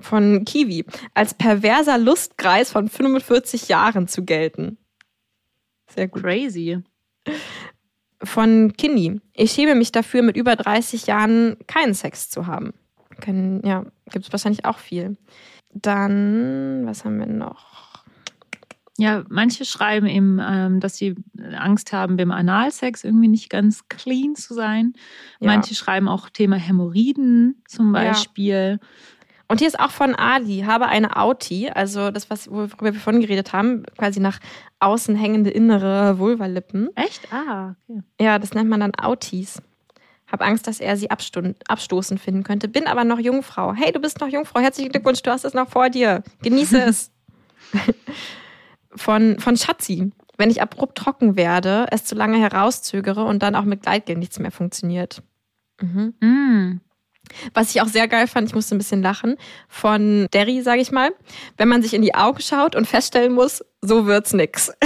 von Kiwi. Als perverser Lustkreis von 45 Jahren zu gelten. Sehr gut. Crazy von Kinny. Ich schäme mich dafür, mit über 30 Jahren keinen Sex zu haben. Können, ja, gibt es wahrscheinlich auch viel. Dann, was haben wir noch? Ja, manche schreiben eben, ähm, dass sie Angst haben, beim Analsex irgendwie nicht ganz clean zu sein. Ja. Manche schreiben auch Thema Hämorrhoiden zum Beispiel. Ja. Und hier ist auch von Ali, habe eine Auti, also das, was, worüber wir vorhin geredet haben, quasi nach außen hängende innere Vulvalippen. Echt? Ah, okay. Ja, das nennt man dann Autis. Hab Angst, dass er sie abstoßend finden könnte. Bin aber noch Jungfrau. Hey, du bist noch Jungfrau. Herzlichen Glückwunsch, du hast es noch vor dir. Genieße es. von, von Schatzi. Wenn ich abrupt trocken werde, es zu lange herauszögere und dann auch mit Gleitgel nichts mehr funktioniert. Mhm. Mm. Was ich auch sehr geil fand, ich musste ein bisschen lachen, von Derry, sage ich mal. Wenn man sich in die Augen schaut und feststellen muss, so wird's nix.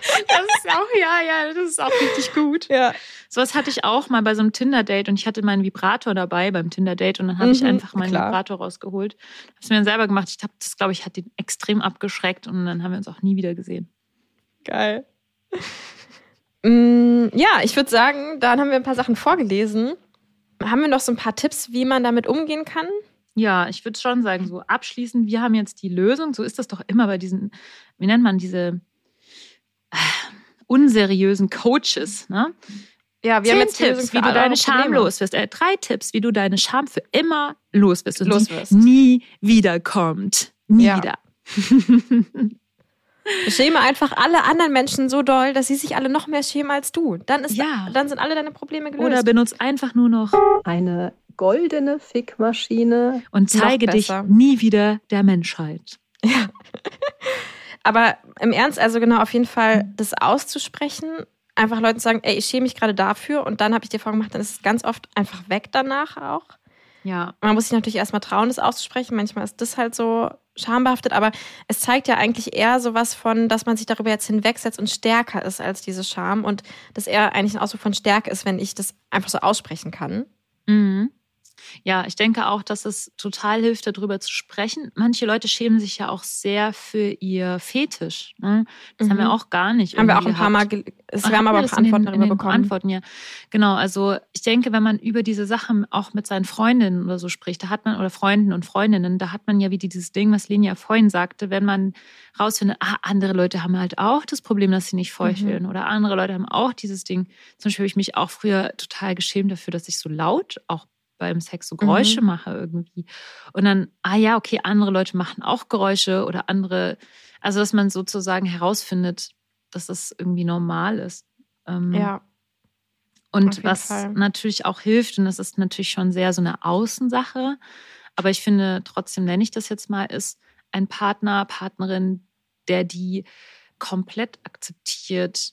das ist auch, ja, ja, das ist auch richtig gut. Ja. Sowas hatte ich auch mal bei so einem Tinder-Date und ich hatte meinen Vibrator dabei beim Tinder-Date und dann habe mhm, ich einfach meinen klar. Vibrator rausgeholt. Hab's mir dann selber gemacht. Ich habe das, glaube ich, hat ihn extrem abgeschreckt und dann haben wir uns auch nie wieder gesehen. Geil. mm, ja, ich würde sagen, dann haben wir ein paar Sachen vorgelesen. Haben wir noch so ein paar Tipps, wie man damit umgehen kann? Ja, ich würde schon sagen, so abschließend, wir haben jetzt die Lösung. So ist das doch immer bei diesen, wie nennt man diese äh, unseriösen Coaches, ne? Ja, wir Zehn haben jetzt Tipps, wie du deine Scham los wirst. Äh, drei Tipps, wie du deine Scham für immer los wirst und los wirst. nie wiederkommt. Nie ja. wieder. Schäme einfach alle anderen Menschen so doll, dass sie sich alle noch mehr schämen als du. Dann, ist ja. dann sind alle deine Probleme gelöst. Oder benutzt einfach nur noch eine goldene Fickmaschine und zeige dich nie wieder der Menschheit. Ja. Aber im Ernst, also genau, auf jeden Fall das auszusprechen, einfach Leuten sagen, ey, ich schäme mich gerade dafür und dann habe ich dir vorgemacht, dann ist es ganz oft einfach weg danach auch. Ja. Man muss sich natürlich erstmal trauen, das auszusprechen. Manchmal ist das halt so schambehaftet, aber es zeigt ja eigentlich eher sowas von, dass man sich darüber jetzt hinwegsetzt und stärker ist als diese Scham und dass er eigentlich ein Ausdruck von Stärke ist, wenn ich das einfach so aussprechen kann. Mhm. Ja, ich denke auch, dass es total hilft, darüber zu sprechen. Manche Leute schämen sich ja auch sehr für ihr Fetisch. Ne? Das mhm. haben wir mhm. auch gar nicht. Haben wir auch ein paar Mal, es, haben aber ein paar Antworten darüber bekommen. Antworten, ja. Genau, also ich denke, wenn man über diese Sachen auch mit seinen Freundinnen oder so spricht, da hat man, oder Freunden und Freundinnen, da hat man ja wie dieses Ding, was Lenia vorhin sagte, wenn man rausfindet, ah, andere Leute haben halt auch das Problem, dass sie nicht feucheln mhm. oder andere Leute haben auch dieses Ding. Zum Beispiel habe ich mich auch früher total geschämt dafür, dass ich so laut auch beim Sex so Geräusche mhm. mache irgendwie. Und dann, ah ja, okay, andere Leute machen auch Geräusche oder andere, also dass man sozusagen herausfindet, dass das irgendwie normal ist. Ähm, ja. Und was Fall. natürlich auch hilft, und das ist natürlich schon sehr so eine Außensache, aber ich finde trotzdem, nenne ich das jetzt mal, ist ein Partner, Partnerin, der die komplett akzeptiert,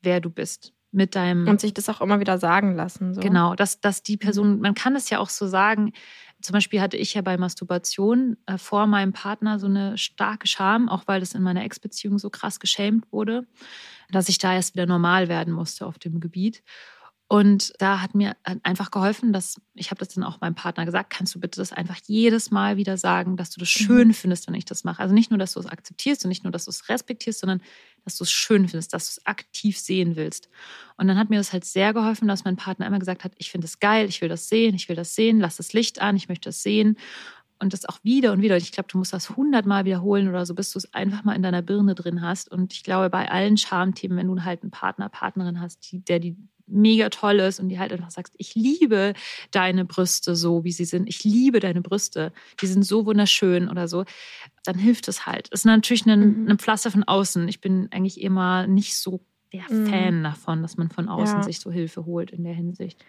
wer du bist mit deinem. Und sich das auch immer wieder sagen lassen. So. Genau, dass, dass die Person, man kann es ja auch so sagen, zum Beispiel hatte ich ja bei Masturbation äh, vor meinem Partner so eine starke Scham, auch weil das in meiner Ex-Beziehung so krass geschämt wurde, dass ich da erst wieder normal werden musste auf dem Gebiet. Und da hat mir einfach geholfen, dass ich habe das dann auch meinem Partner gesagt, kannst du bitte das einfach jedes Mal wieder sagen, dass du das mhm. schön findest, wenn ich das mache. Also nicht nur, dass du es akzeptierst und nicht nur, dass du es respektierst, sondern dass du es schön findest, dass du es aktiv sehen willst. Und dann hat mir das halt sehr geholfen, dass mein Partner immer gesagt hat, ich finde es geil, ich will das sehen, ich will das sehen, lass das Licht an, ich möchte das sehen. Und das auch wieder und wieder. Ich glaube, du musst das hundertmal wiederholen oder so, bis du es einfach mal in deiner Birne drin hast. Und ich glaube, bei allen Schamthemen, wenn du halt einen Partner, Partnerin hast, die, der die mega toll ist und die halt einfach sagst, ich liebe deine Brüste so, wie sie sind. Ich liebe deine Brüste. Die sind so wunderschön oder so. Dann hilft es halt. Es ist natürlich ein, mhm. ein Pflaster von außen. Ich bin eigentlich immer nicht so der mhm. Fan davon, dass man von außen ja. sich so Hilfe holt in der Hinsicht.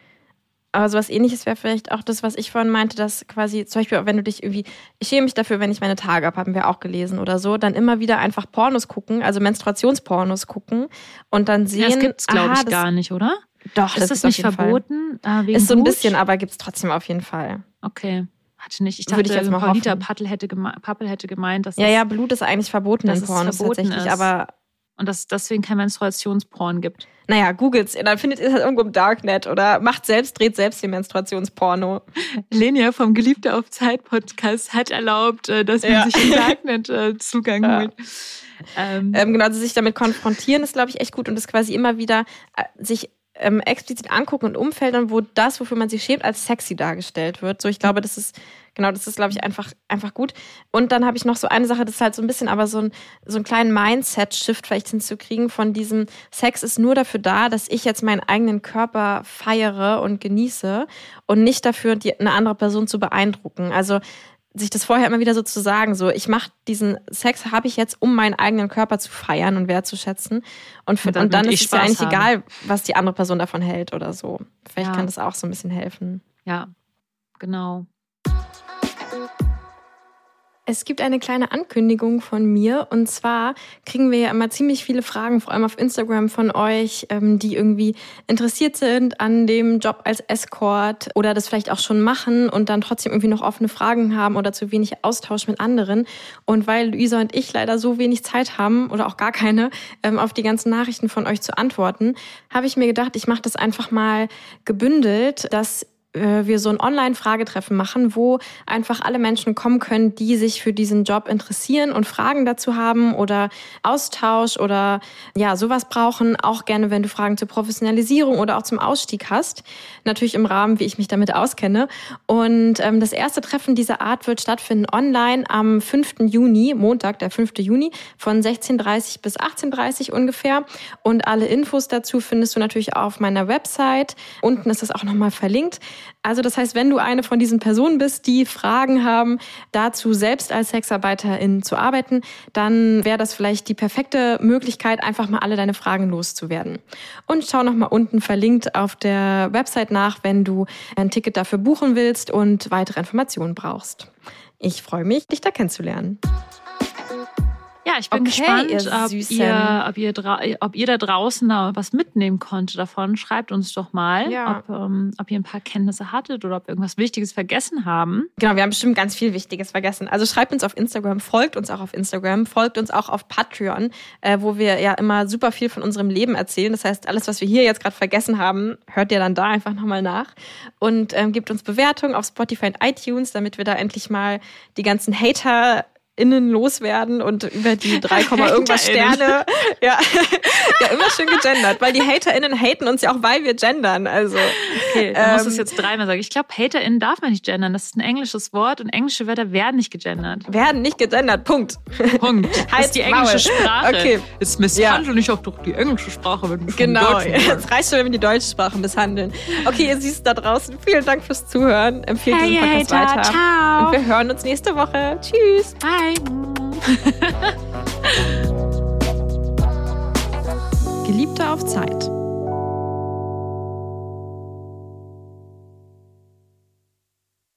Aber sowas ähnliches wäre vielleicht auch das, was ich vorhin meinte, dass quasi, zum Beispiel, wenn du dich irgendwie, ich schäme mich dafür, wenn ich meine Tage habe, haben wir auch gelesen oder so, dann immer wieder einfach Pornos gucken, also Menstruationspornos gucken und dann sehen. Ja, das gibt es, glaube ich, gar nicht, oder? Doch, ist das, das nicht verboten? Äh, ist so ein bisschen, aber gibt es trotzdem auf jeden Fall. Okay. Hatte nicht. Ich dachte, Würde ich jetzt mal Paulita Pappel hätte, Pappel hätte gemeint, dass Ja, ja, Blut ist eigentlich verboten in Pornos tatsächlich, ist. aber. Und dass es deswegen kein Menstruationsporn gibt. Naja, googelt's, dann findet ihr das irgendwo im Darknet oder macht selbst, dreht selbst den Menstruationsporno. Lenia vom Geliebte auf Zeit Podcast hat erlaubt, äh, dass man ja. sich im Darknet äh, Zugang ja. holt. Ähm, ähm, genau, also sich damit konfrontieren ist, glaube ich, echt gut und das quasi immer wieder äh, sich ähm, explizit angucken und Umfeldern, wo das, wofür man sich schämt, als sexy dargestellt wird. So, ich glaube, das ist, genau, das ist, glaube ich, einfach, einfach gut. Und dann habe ich noch so eine Sache, das ist halt so ein bisschen aber so, ein, so einen kleinen Mindset-Shift vielleicht hinzukriegen von diesem Sex ist nur dafür da, dass ich jetzt meinen eigenen Körper feiere und genieße und nicht dafür, die, eine andere Person zu beeindrucken. Also sich das vorher immer wieder so zu sagen, so ich mache diesen Sex habe ich jetzt, um meinen eigenen Körper zu feiern und wertzuschätzen und, für, und dann, und dann ist es ja eigentlich haben. egal, was die andere Person davon hält oder so. Vielleicht ja. kann das auch so ein bisschen helfen. Ja, genau. Es gibt eine kleine Ankündigung von mir und zwar kriegen wir ja immer ziemlich viele Fragen, vor allem auf Instagram von euch, ähm, die irgendwie interessiert sind an dem Job als Escort oder das vielleicht auch schon machen und dann trotzdem irgendwie noch offene Fragen haben oder zu wenig Austausch mit anderen. Und weil Luisa und ich leider so wenig Zeit haben oder auch gar keine, ähm, auf die ganzen Nachrichten von euch zu antworten, habe ich mir gedacht, ich mache das einfach mal gebündelt, dass wir so ein Online-Fragetreffen machen, wo einfach alle Menschen kommen können, die sich für diesen Job interessieren und Fragen dazu haben oder Austausch oder ja, sowas brauchen. Auch gerne, wenn du Fragen zur Professionalisierung oder auch zum Ausstieg hast. Natürlich im Rahmen, wie ich mich damit auskenne. Und ähm, das erste Treffen dieser Art wird stattfinden online am 5. Juni, Montag, der 5. Juni, von 16.30 bis 18.30 ungefähr. Und alle Infos dazu findest du natürlich auf meiner Website. Unten ist das auch nochmal verlinkt. Also das heißt, wenn du eine von diesen Personen bist, die Fragen haben, dazu selbst als Sexarbeiterin zu arbeiten, dann wäre das vielleicht die perfekte Möglichkeit, einfach mal alle deine Fragen loszuwerden. Und schau noch mal unten verlinkt auf der Website nach, wenn du ein Ticket dafür buchen willst und weitere Informationen brauchst. Ich freue mich, dich da kennenzulernen. Ja, ich bin okay, gespannt, ob ihr, ob, ihr, ob ihr da draußen da was mitnehmen konntet davon. Schreibt uns doch mal, ja. ob, ähm, ob ihr ein paar Kenntnisse hattet oder ob wir irgendwas Wichtiges vergessen haben. Genau, wir haben bestimmt ganz viel Wichtiges vergessen. Also schreibt uns auf Instagram, folgt uns auch auf Instagram, folgt uns auch auf Patreon, äh, wo wir ja immer super viel von unserem Leben erzählen. Das heißt, alles, was wir hier jetzt gerade vergessen haben, hört ihr dann da einfach nochmal nach. Und ähm, gebt uns Bewertungen auf Spotify und iTunes, damit wir da endlich mal die ganzen Hater innen loswerden und über die 3, irgendwas Sterne. Ja. ja, immer schön gegendert, weil die HaterInnen haten uns ja auch, weil wir gendern. Also, okay, man ähm, muss es jetzt dreimal sagen. Ich glaube, HaterInnen darf man nicht gendern. Das ist ein englisches Wort und englische Wörter werden nicht gegendert. Werden nicht gegendert, Punkt. Punkt. Ist die englische Sprache. Okay. Jetzt misshandle ja. ich auch doch die englische Sprache. Wenn wir genau, jetzt reicht schon, wenn wir die deutsche Sprache misshandeln. Okay, ihr siehst da draußen. Vielen Dank fürs Zuhören. Empfehlt hey, diesen Podcast Hater. weiter. Ciao. Und wir hören uns nächste Woche. Tschüss. Bye. Geliebte auf Zeit.